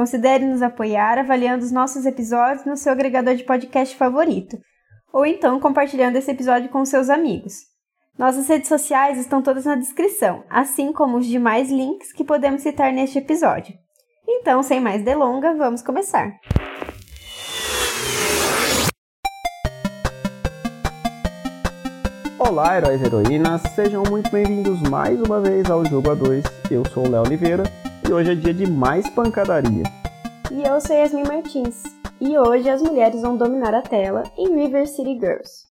considere nos apoiar avaliando os nossos episódios no seu agregador de podcast favorito, ou então compartilhando esse episódio com seus amigos. Nossas redes sociais estão todas na descrição, assim como os demais links que podemos citar neste episódio. Então, sem mais delongas, vamos começar. Olá, heróis e heroínas, sejam muito bem-vindos mais uma vez ao Jogo A2. Eu sou o Léo Oliveira e hoje é dia de mais pancadaria. E eu sou Yasmin Martins, e hoje as mulheres vão dominar a tela em River City Girls.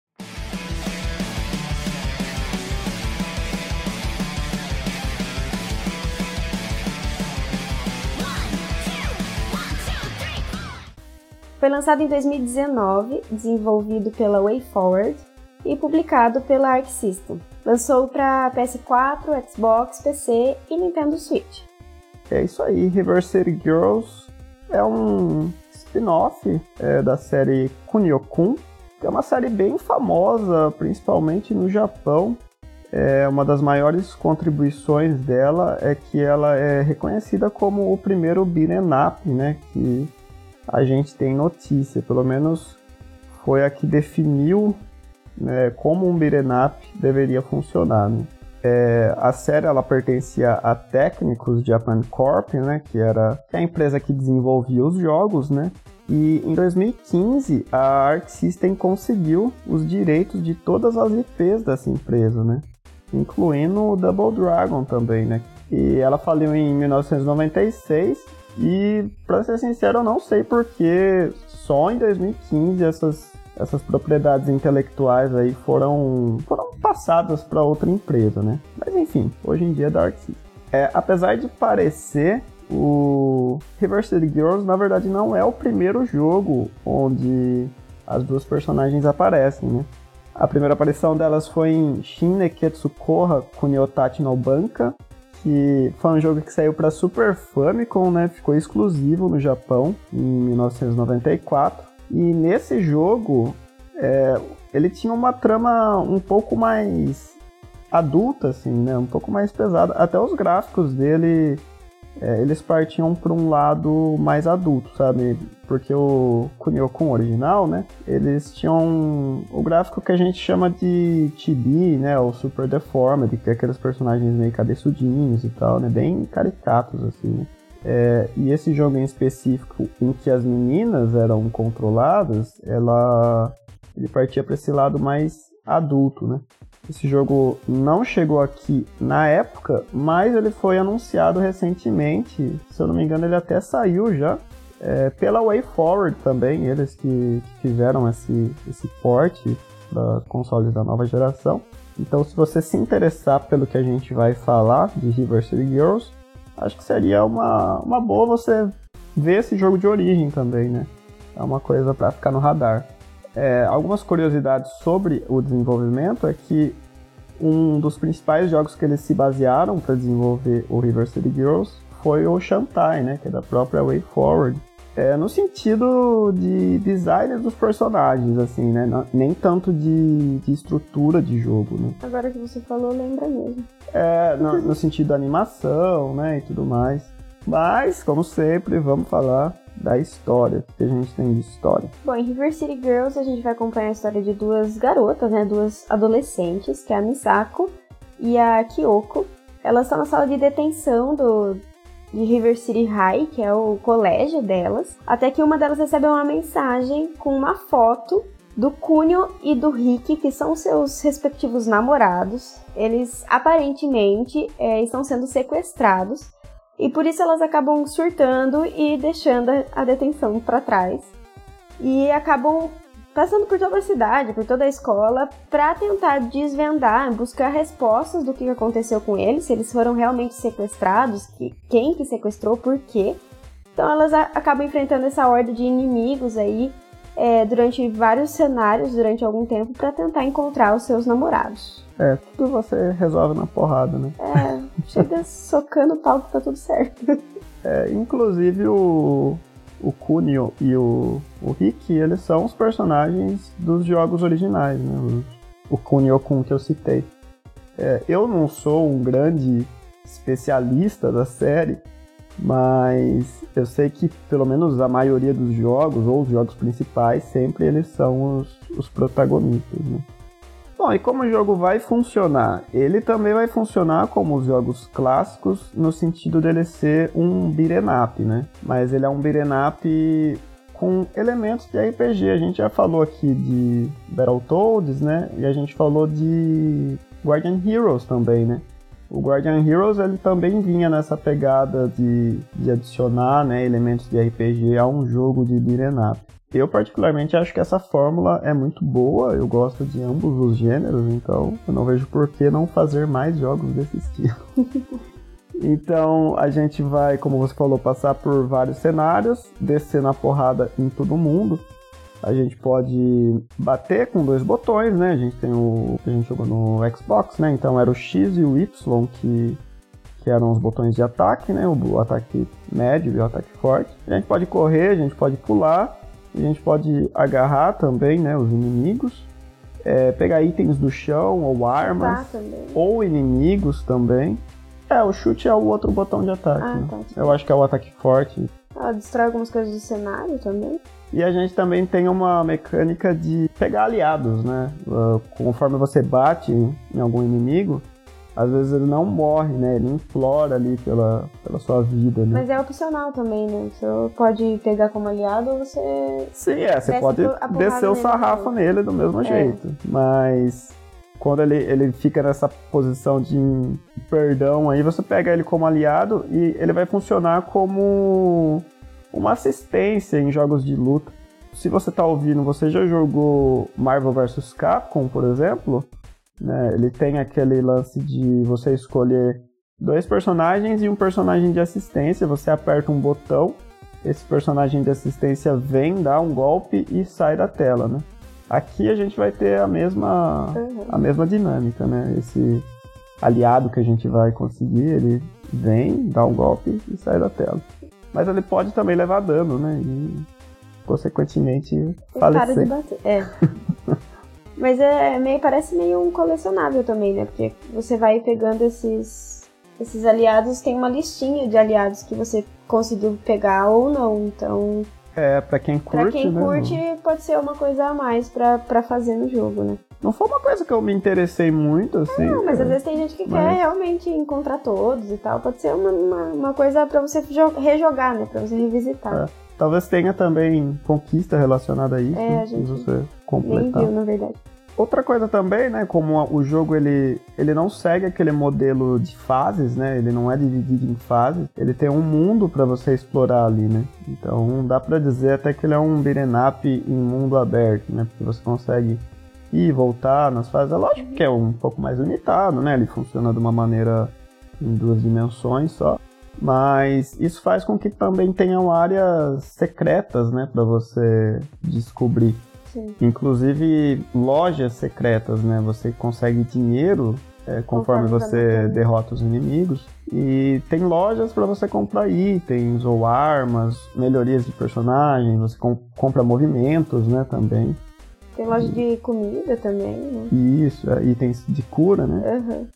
Foi lançado em 2019, desenvolvido pela WayForward e publicado pela Arc System. Lançou para PS4, Xbox, PC e Nintendo Switch. É isso aí, Reverse City Girls é um spin-off é, da série Kunio-kun, que é uma série bem famosa, principalmente no Japão. É, uma das maiores contribuições dela é que ela é reconhecida como o primeiro beat'em né, que a gente tem notícia, pelo menos foi a que definiu né, como um up deveria funcionar. Né? É, a série ela pertencia a Técnicos Japan Corp, né, que era a empresa que desenvolvia os jogos, né? E em 2015 a Arc System conseguiu os direitos de todas as IPs dessa empresa, né? Incluindo o Double Dragon também, né? E ela faliu em 1996 e, para ser sincero, eu não sei porque só em 2015 essas, essas propriedades intelectuais aí foram, foram passadas para outra empresa, né? Mas enfim, hoje em dia é Dark System. É, apesar de parecer, o City Girls na verdade não é o primeiro jogo onde as duas personagens aparecem, né? A primeira aparição delas foi em Shin Neketsu Koha Kuniotachi no Banka, que foi um jogo que saiu para Super Famicom, né? Ficou exclusivo no Japão em 1994. E nesse jogo, é, ele tinha uma trama um pouco mais adulta, assim, né? Um pouco mais pesada. Até os gráficos dele, é, eles partiam para um lado mais adulto, sabe? Porque o Kunio-kun original, né? Eles tinham o gráfico que a gente chama de chibi, né? O Super Deformed, que é aqueles personagens meio cabeçudinhos e tal, né? Bem caricatos, assim, né? É, e esse jogo em específico, em que as meninas eram controladas, ela ele partia para esse lado mais adulto, né? Esse jogo não chegou aqui na época, mas ele foi anunciado recentemente. Se eu não me engano, ele até saiu já. É, pela WayForward também, eles que, que fizeram esse, esse porte para consoles da nova geração. Então, se você se interessar pelo que a gente vai falar de River City Girls, acho que seria uma, uma boa você ver esse jogo de origem também, né? É uma coisa para ficar no radar. É, algumas curiosidades sobre o desenvolvimento é que um dos principais jogos que eles se basearam para desenvolver o River City Girls foi o Shantai, né, que é da própria Way Forward. É, no sentido de design dos personagens, assim, né? Nem tanto de, de estrutura de jogo, né? Agora que você falou, lembra mesmo. É, no, no sentido da animação, né, e tudo mais. Mas, como sempre, vamos falar da história, que a gente tem de história. Bom, em River City Girls a gente vai acompanhar a história de duas garotas, né, duas adolescentes, que é a Misako e a Kyoko. Elas estão na sala de detenção do de River City High, que é o colégio delas, até que uma delas recebe uma mensagem com uma foto do Kunio e do Rick, que são seus respectivos namorados. Eles aparentemente é, estão sendo sequestrados e por isso elas acabam surtando e deixando a detenção para trás. E acabam passando por toda a cidade, por toda a escola, para tentar desvendar, buscar respostas do que aconteceu com eles, se eles foram realmente sequestrados, que, quem que sequestrou, por quê. Então elas acabam enfrentando essa horda de inimigos aí é, durante vários cenários, durante algum tempo, para tentar encontrar os seus namorados. É, tudo você resolve na porrada, né? É, chega socando o pau que tá tudo certo. É, inclusive o, o Kunio e o, o Rick, eles são os personagens dos jogos originais, né? O, o Kunio-kun que eu citei. É, eu não sou um grande especialista da série, mas eu sei que pelo menos a maioria dos jogos, ou os jogos principais, sempre eles são os, os protagonistas, né? Bom, e como o jogo vai funcionar? Ele também vai funcionar como os jogos clássicos, no sentido dele ser um beat'em up, né? Mas ele é um beat'em up com elementos de RPG. A gente já falou aqui de Battletoads, né? E a gente falou de Guardian Heroes também, né? O Guardian Heroes ele também vinha nessa pegada de, de adicionar né, elementos de RPG a um jogo de beat'em up. Eu, particularmente, acho que essa fórmula é muito boa, eu gosto de ambos os gêneros, então eu não vejo por que não fazer mais jogos desse estilo. então a gente vai, como você falou, passar por vários cenários, descer na porrada em todo mundo. A gente pode bater com dois botões, né? A gente tem o que a gente jogou no Xbox, né? Então era o X e o Y que, que eram os botões de ataque, né? O ataque médio e o ataque forte. A gente pode correr, a gente pode pular a gente pode agarrar também, né, os inimigos. É, pegar itens do chão ou armas. Ou inimigos também. É, o chute é o outro botão de ataque. Ah, né? tá, Eu acho que é o ataque forte. Ah, destrói algumas coisas do cenário também. E a gente também tem uma mecânica de pegar aliados, né? Uh, conforme você bate em algum inimigo, às vezes ele não morre, né? Ele implora ali pela, pela sua vida, né? Mas é opcional também, né? Você pode pegar como aliado ou você. Sim, é, você pode descer o sarrafo nele, nele do mesmo é. jeito. Mas quando ele, ele fica nessa posição de perdão aí, você pega ele como aliado e ele vai funcionar como uma assistência em jogos de luta. Se você tá ouvindo, você já jogou Marvel vs Capcom, por exemplo? Né? Ele tem aquele lance de você escolher dois personagens e um personagem de assistência. Você aperta um botão, esse personagem de assistência vem, dá um golpe e sai da tela, né? Aqui a gente vai ter a mesma, uhum. a mesma dinâmica, né? Esse aliado que a gente vai conseguir, ele vem, dá um golpe e sai da tela. Mas ele pode também levar dano, né? E, consequentemente, falecer. Para de bater. É. Mas é meio, parece meio um colecionável também, né? Porque você vai pegando esses, esses aliados, tem uma listinha de aliados que você conseguiu pegar ou não. Então. É, pra quem curte. Pra quem né, curte, pode ser uma coisa a mais pra, pra fazer no jogo, né? Não foi uma coisa que eu me interessei muito, assim. Não, mas é. às vezes tem gente que mas... quer realmente encontrar todos e tal. Pode ser uma, uma, uma coisa pra você rejogar, né? Pra você revisitar. É. Talvez tenha também conquista relacionada a isso, é, a gente você completar. Nem viu, na verdade. Outra coisa também, né, como o jogo ele, ele não segue aquele modelo de fases, né? Ele não é dividido em fases. Ele tem um mundo para você explorar ali, né? Então dá para dizer até que ele é um up em mundo aberto, né? Porque você consegue ir e voltar nas fases. É lógico que é um pouco mais limitado, né? Ele funciona de uma maneira em duas dimensões só. Mas isso faz com que também tenham áreas secretas, né, para você descobrir. Sim. Inclusive lojas secretas, né? Você consegue dinheiro é, conforme, conforme você derrota os inimigos. E tem lojas para você comprar itens ou armas, melhorias de personagem, você com, compra movimentos, né, também. Tem loja de comida também, né? Isso, é, itens de cura, né? Uhum.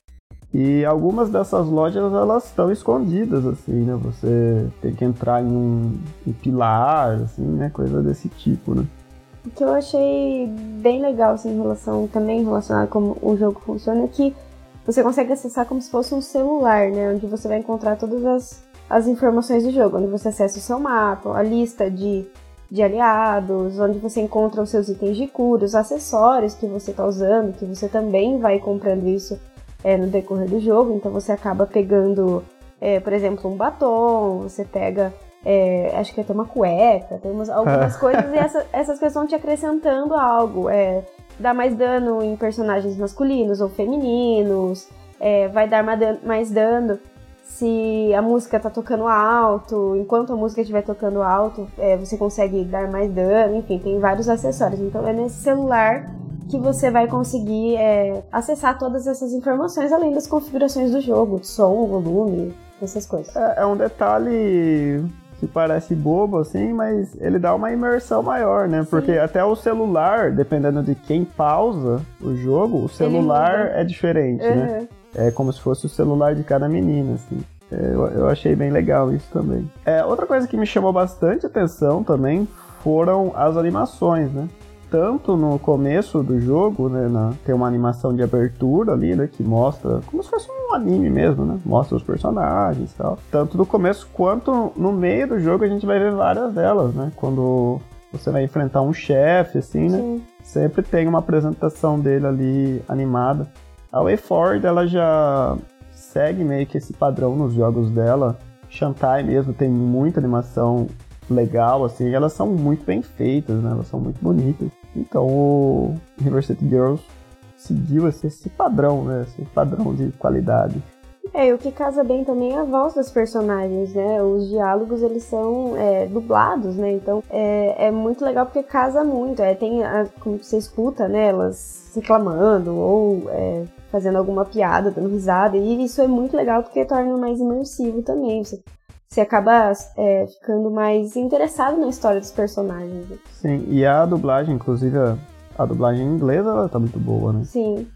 E algumas dessas lojas elas estão escondidas assim, né? Você tem que entrar em um, um pilar, assim, né? Coisa desse tipo, né? O que eu achei bem legal, assim, em relação, também relacionado com como o jogo funciona, é que você consegue acessar como se fosse um celular, né? Onde você vai encontrar todas as, as informações do jogo, onde você acessa o seu mapa, a lista de, de aliados, onde você encontra os seus itens de cura, os acessórios que você está usando, que você também vai comprando isso é, no decorrer do jogo, então você acaba pegando, é, por exemplo, um batom, você pega é, acho que até uma cueca, temos algumas coisas e essa, essas coisas vão te acrescentando algo. É, dá mais dano em personagens masculinos ou femininos, é, vai dar mais dano se a música tá tocando alto, enquanto a música estiver tocando alto, é, você consegue dar mais dano, enfim, tem vários acessórios. Então é nesse celular que você vai conseguir é, acessar todas essas informações, além das configurações do jogo, som, volume, essas coisas. É, é um detalhe que parece bobo assim, mas ele dá uma imersão maior, né? Sim. Porque até o celular, dependendo de quem pausa o jogo, o celular é diferente, uhum. né? É como se fosse o celular de cada menina, assim. É, eu, eu achei bem legal isso também. É, outra coisa que me chamou bastante atenção também foram as animações, né? Tanto no começo do jogo, né? Na, tem uma animação de abertura ali, né? Que mostra como se fosse um anime mesmo, né? Mostra os personagens e tal. Tanto no começo quanto no meio do jogo a gente vai ver várias delas, né? Quando você vai enfrentar um chefe, assim, né? Sim. Sempre tem uma apresentação dele ali animada. A WayForward, ela já segue meio que esse padrão nos jogos dela. Shantai mesmo tem muita animação legal, assim, elas são muito bem feitas, né? Elas são muito bonitas. Então o River City Girls seguiu esse, esse padrão, né? Esse padrão de qualidade. É, e o que casa bem também é a voz dos personagens, né? Os diálogos, eles são é, dublados, né? Então, é, é muito legal porque casa muito. É, tem, a, como você escuta, né? Elas reclamando ou é, fazendo alguma piada, dando risada. E isso é muito legal porque torna mais imersivo também. Você você acaba é, ficando mais interessado na história dos personagens. Sim, e a dublagem, inclusive a, a dublagem em inglês, ela tá muito boa, né? Sim.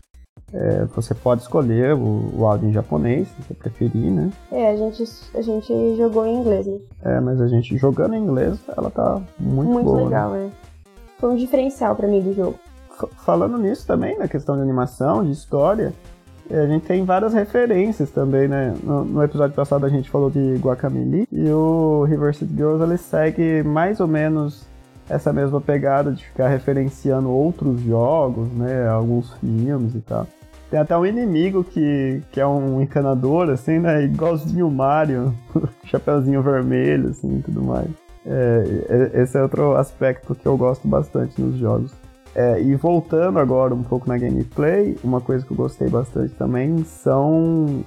É, você pode escolher o, o, áudio em japonês, se você preferir, né? É, a gente, a gente jogou em inglês, né? É, mas a gente jogando em inglês, ela tá muito, muito boa. Muito legal, né? é. Foi um diferencial para mim do jogo. F falando nisso também, na questão de animação, de história, a gente tem várias referências também, né? No, no, episódio passado a gente falou de Guacamole e o River City Girls ele segue mais ou menos essa mesma pegada de ficar referenciando outros jogos, né? Alguns filmes e tal. Tem até um inimigo que, que é um encanador, assim, né? Igualzinho o Mario, chapeuzinho vermelho, assim, tudo mais. É, esse é outro aspecto que eu gosto bastante nos jogos. É, e voltando agora um pouco na gameplay, uma coisa que eu gostei bastante também são.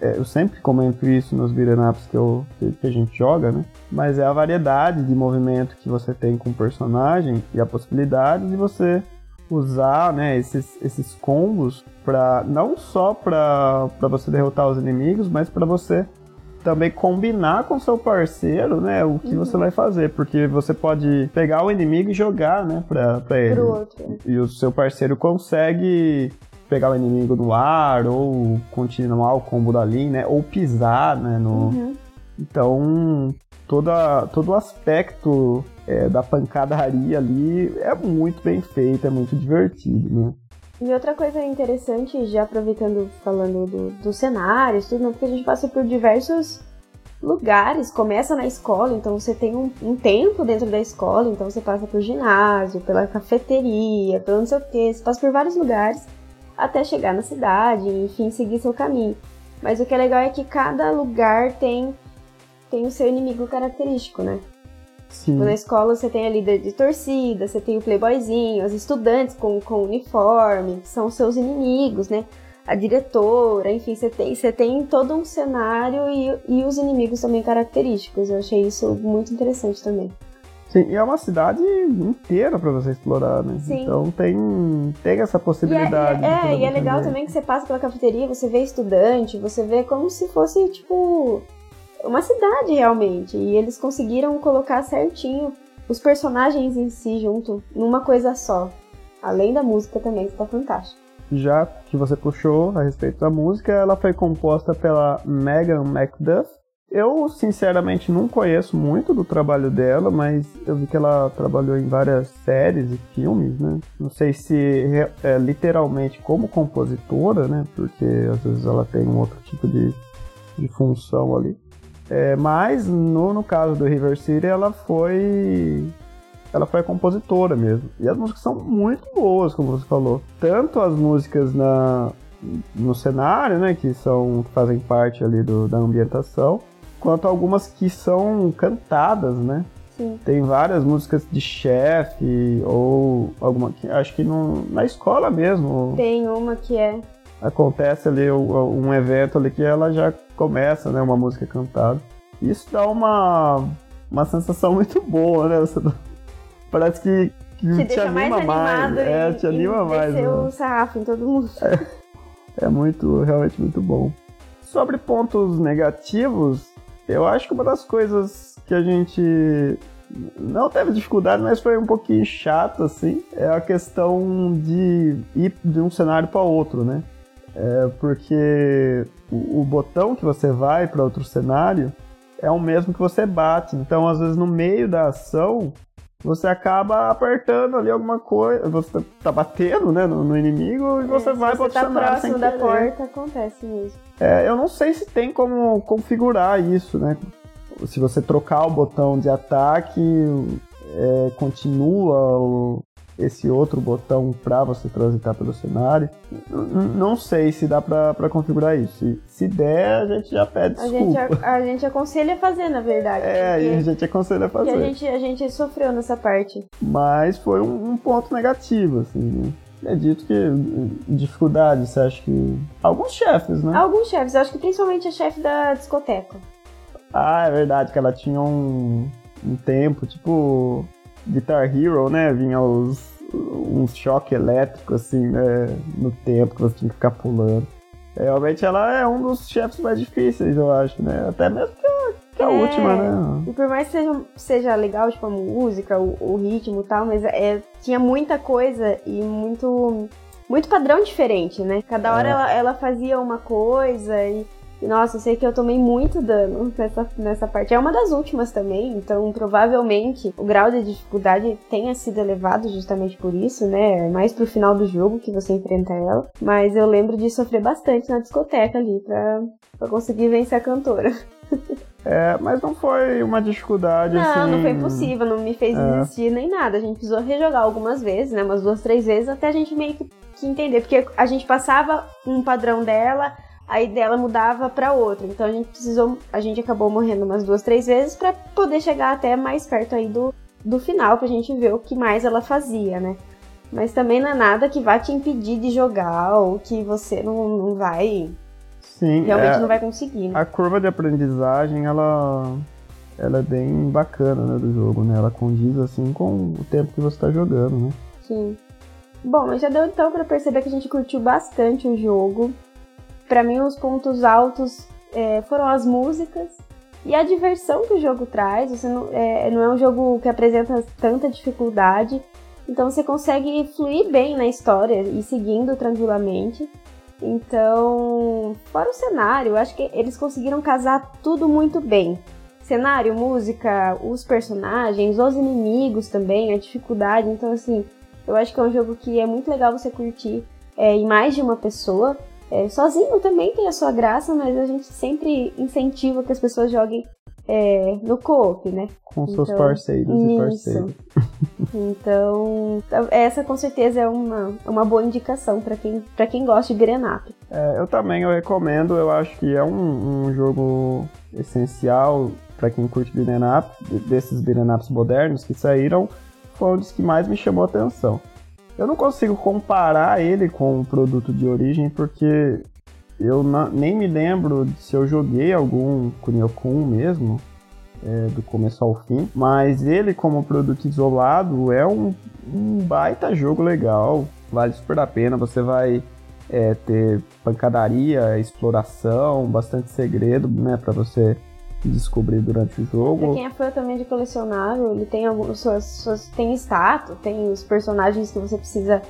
É, eu sempre comento isso nos beat'em ups que, que a gente joga, né? Mas é a variedade de movimento que você tem com o personagem e a possibilidade de você usar né, esses, esses combos para não só para você derrotar os inimigos, mas para você também combinar com seu parceiro, né, o que uhum. você vai fazer, porque você pode pegar o inimigo e jogar, né, pra, pra ele. Pro outro. E o seu parceiro consegue pegar o inimigo no ar, ou continuar o combo dali, né, ou pisar, né, no... Uhum. Então, toda, todo o aspecto é, da pancadaria ali é muito bem feito, é muito divertido, né. E outra coisa interessante, já aproveitando falando do, do cenário, tudo, porque a gente passa por diversos lugares, começa na escola, então você tem um, um, tempo dentro da escola, então você passa por ginásio, pela cafeteria, pelo não sei o que, você passa por vários lugares até chegar na cidade, enfim, seguir seu caminho. Mas o que é legal é que cada lugar tem, tem o seu inimigo característico, né? Sim. Na escola você tem a líder de torcida, você tem o playboyzinho, os estudantes com, com uniforme, que são seus inimigos, né? A diretora, enfim, você tem, você tem todo um cenário e, e os inimigos também característicos. Eu achei isso muito interessante também. Sim, e é uma cidade inteira para você explorar, né? Sim. Então tem, tem essa possibilidade. E é, é, é e é legal também que você passa pela cafeteria, você vê estudante, você vê como se fosse, tipo, uma cidade realmente. E eles conseguiram colocar certinho os personagens em si junto numa coisa só. Além da música também, que tá fantástico. Já que você puxou a respeito da música, ela foi composta pela Megan McDuff. Eu, sinceramente, não conheço muito do trabalho dela, mas eu vi que ela trabalhou em várias séries e filmes, né? Não sei se é, literalmente como compositora, né? Porque às vezes ela tem um outro tipo de, de função ali. É, mas no, no caso do River City, ela foi ela foi compositora mesmo. E as músicas são muito boas, como você falou. Tanto as músicas na, no cenário, né, que são que fazem parte ali do, da ambientação, quanto algumas que são cantadas, né? Sim. Tem várias músicas de chefe ou alguma acho que no, na escola mesmo. Tem uma que é acontece ali um evento ali que ela já começa, né, uma música cantada. Isso dá uma, uma sensação muito boa, né? Você, parece que, que te, te anima mais. mais. é, te anima mais. Né? o sarrafo em todo mundo. É, é muito, realmente muito bom. Sobre pontos negativos, eu acho que uma das coisas que a gente não teve dificuldade, mas foi um pouquinho chato, assim, é a questão de ir de um cenário para outro, né? É porque o, o botão que você vai para outro cenário é o mesmo que você bate. Então, às vezes, no meio da ação, você acaba apertando ali alguma coisa, você tá batendo, né, no, no inimigo e você é, vai para outro tá cenário próximo da porta, acontece mesmo. É, eu não sei se tem como configurar isso, né? se você trocar o botão de ataque, é, continua o, esse outro botão para você transitar pelo cenário. não sei se dá para configurar isso. Se, se, der, a gente já pede a desculpa. Gente, a, a, gente aconselha a fazer, na verdade. É, a gente aconselha a fazer. a gente, a gente sofreu nessa parte. Mas foi um, um ponto negativo, assim, né? Acredito que dificuldade, você acha que. Alguns chefes, né? Alguns chefes, eu acho que principalmente a chefe da discoteca. Ah, é verdade, que ela tinha um, um tempo, tipo Guitar Hero, né? Vinha os, um choque elétrico, assim, né? No tempo que você tinha que ficar pulando. Realmente ela é um dos chefes mais difíceis, eu acho, né? Até mesmo que a, que a é, última, né? E por mais que seja, seja legal, tipo, a música, o, o ritmo e tal, mas é, tinha muita coisa e muito, muito padrão diferente, né? Cada hora é. ela, ela fazia uma coisa e nossa, eu sei que eu tomei muito dano nessa, nessa parte. É uma das últimas também, então provavelmente o grau de dificuldade tenha sido elevado justamente por isso, né? Mais pro final do jogo que você enfrenta ela. Mas eu lembro de sofrer bastante na discoteca ali pra, pra conseguir vencer a cantora. É, mas não foi uma dificuldade não, assim. Não, não foi impossível, não me fez é. desistir nem nada. A gente precisou rejogar algumas vezes, né? Umas duas, três vezes, até a gente meio que, que entender. Porque a gente passava um padrão dela, aí dela mudava para outra. Então a gente precisou, a gente acabou morrendo umas duas, três vezes para poder chegar até mais perto aí do, do final, pra gente ver o que mais ela fazia, né? Mas também não é nada que vá te impedir de jogar ou que você não, não vai. Sim, realmente é, não vai conseguir. Né? A curva de aprendizagem, ela, ela é bem bacana né, do jogo, né? Ela condiz assim com o tempo que você está jogando, né? Sim. Bom, mas já deu então para perceber que a gente curtiu bastante o jogo. Para mim, os pontos altos é, foram as músicas e a diversão que o jogo traz. Você não é, não é um jogo que apresenta tanta dificuldade, então você consegue fluir bem na história e seguindo tranquilamente. Então, fora o cenário, acho que eles conseguiram casar tudo muito bem. Cenário, música, os personagens, os inimigos também, a dificuldade. Então, assim, eu acho que é um jogo que é muito legal você curtir é, em mais de uma pessoa. É, sozinho também tem a sua graça, mas a gente sempre incentiva que as pessoas joguem é, no co-op, né? Com então, seus parceiros isso. e parceiros. Então, essa com certeza é uma, uma boa indicação para quem, pra quem gosta de up. É, eu também eu recomendo, eu acho que é um, um jogo essencial para quem curte beat'em up, desses beat'em modernos que saíram, foi um dos que mais me chamou a atenção. Eu não consigo comparar ele com o produto de origem porque eu nem me lembro se eu joguei algum Kunio-kun mesmo, é, do começo ao fim, mas ele como produto isolado é um, um baita jogo legal, vale super a pena, você vai é, ter pancadaria, exploração, bastante segredo, né, para você descobrir durante o jogo. Pra quem é fã também de colecionável, ele tem alguns suas, suas tem status, tem os personagens que você precisa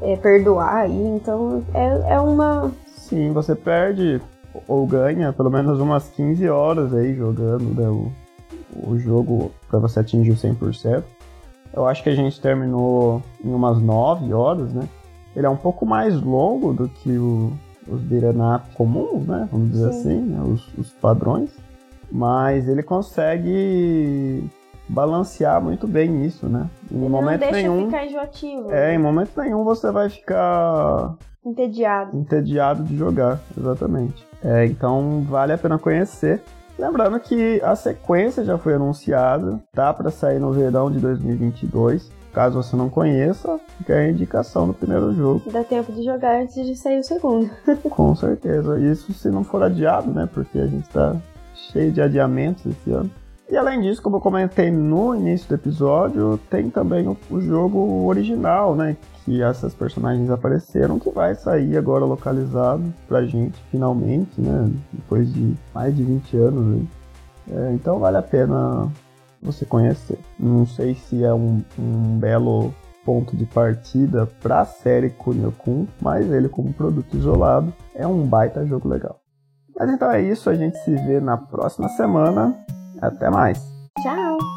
é, perdoar aí, então é, é uma. Sim, você perde ou ganha pelo menos umas 15 horas aí jogando né, o, o jogo para você atingir o 100%. Eu acho que a gente terminou em umas 9 horas, né? Ele é um pouco mais longo do que o, os up comuns, né? Vamos dizer Sim. assim, né? os, os padrões mas ele consegue balancear muito bem isso, né? Em ele momento não deixa nenhum, ficar enjoativo. É, em momento nenhum você vai ficar entediado. Entediado de jogar, exatamente. É, então vale a pena conhecer. Lembrando que a sequência já foi anunciada, tá para sair no verão de 2022. caso você não conheça, fica a indicação do primeiro jogo. Dá tempo de jogar antes de sair o segundo. Com certeza. Isso se não for adiado, né? Porque a gente tá cheio de adiamentos esse ano. E além disso, como eu comentei no início do episódio, tem também o, o, jogo original, né? Que essas personagens apareceram, que vai sair agora localizado pra gente, finalmente, né? Depois de mais de 20 anos. Né? É, então vale a pena você conhecer. Não sei se é um, um belo ponto de partida para a série Kunio-kun, mas ele como produto isolado é um baita jogo legal. Mas então é isso, a gente se vê na próxima semana. Até mais. Tchau.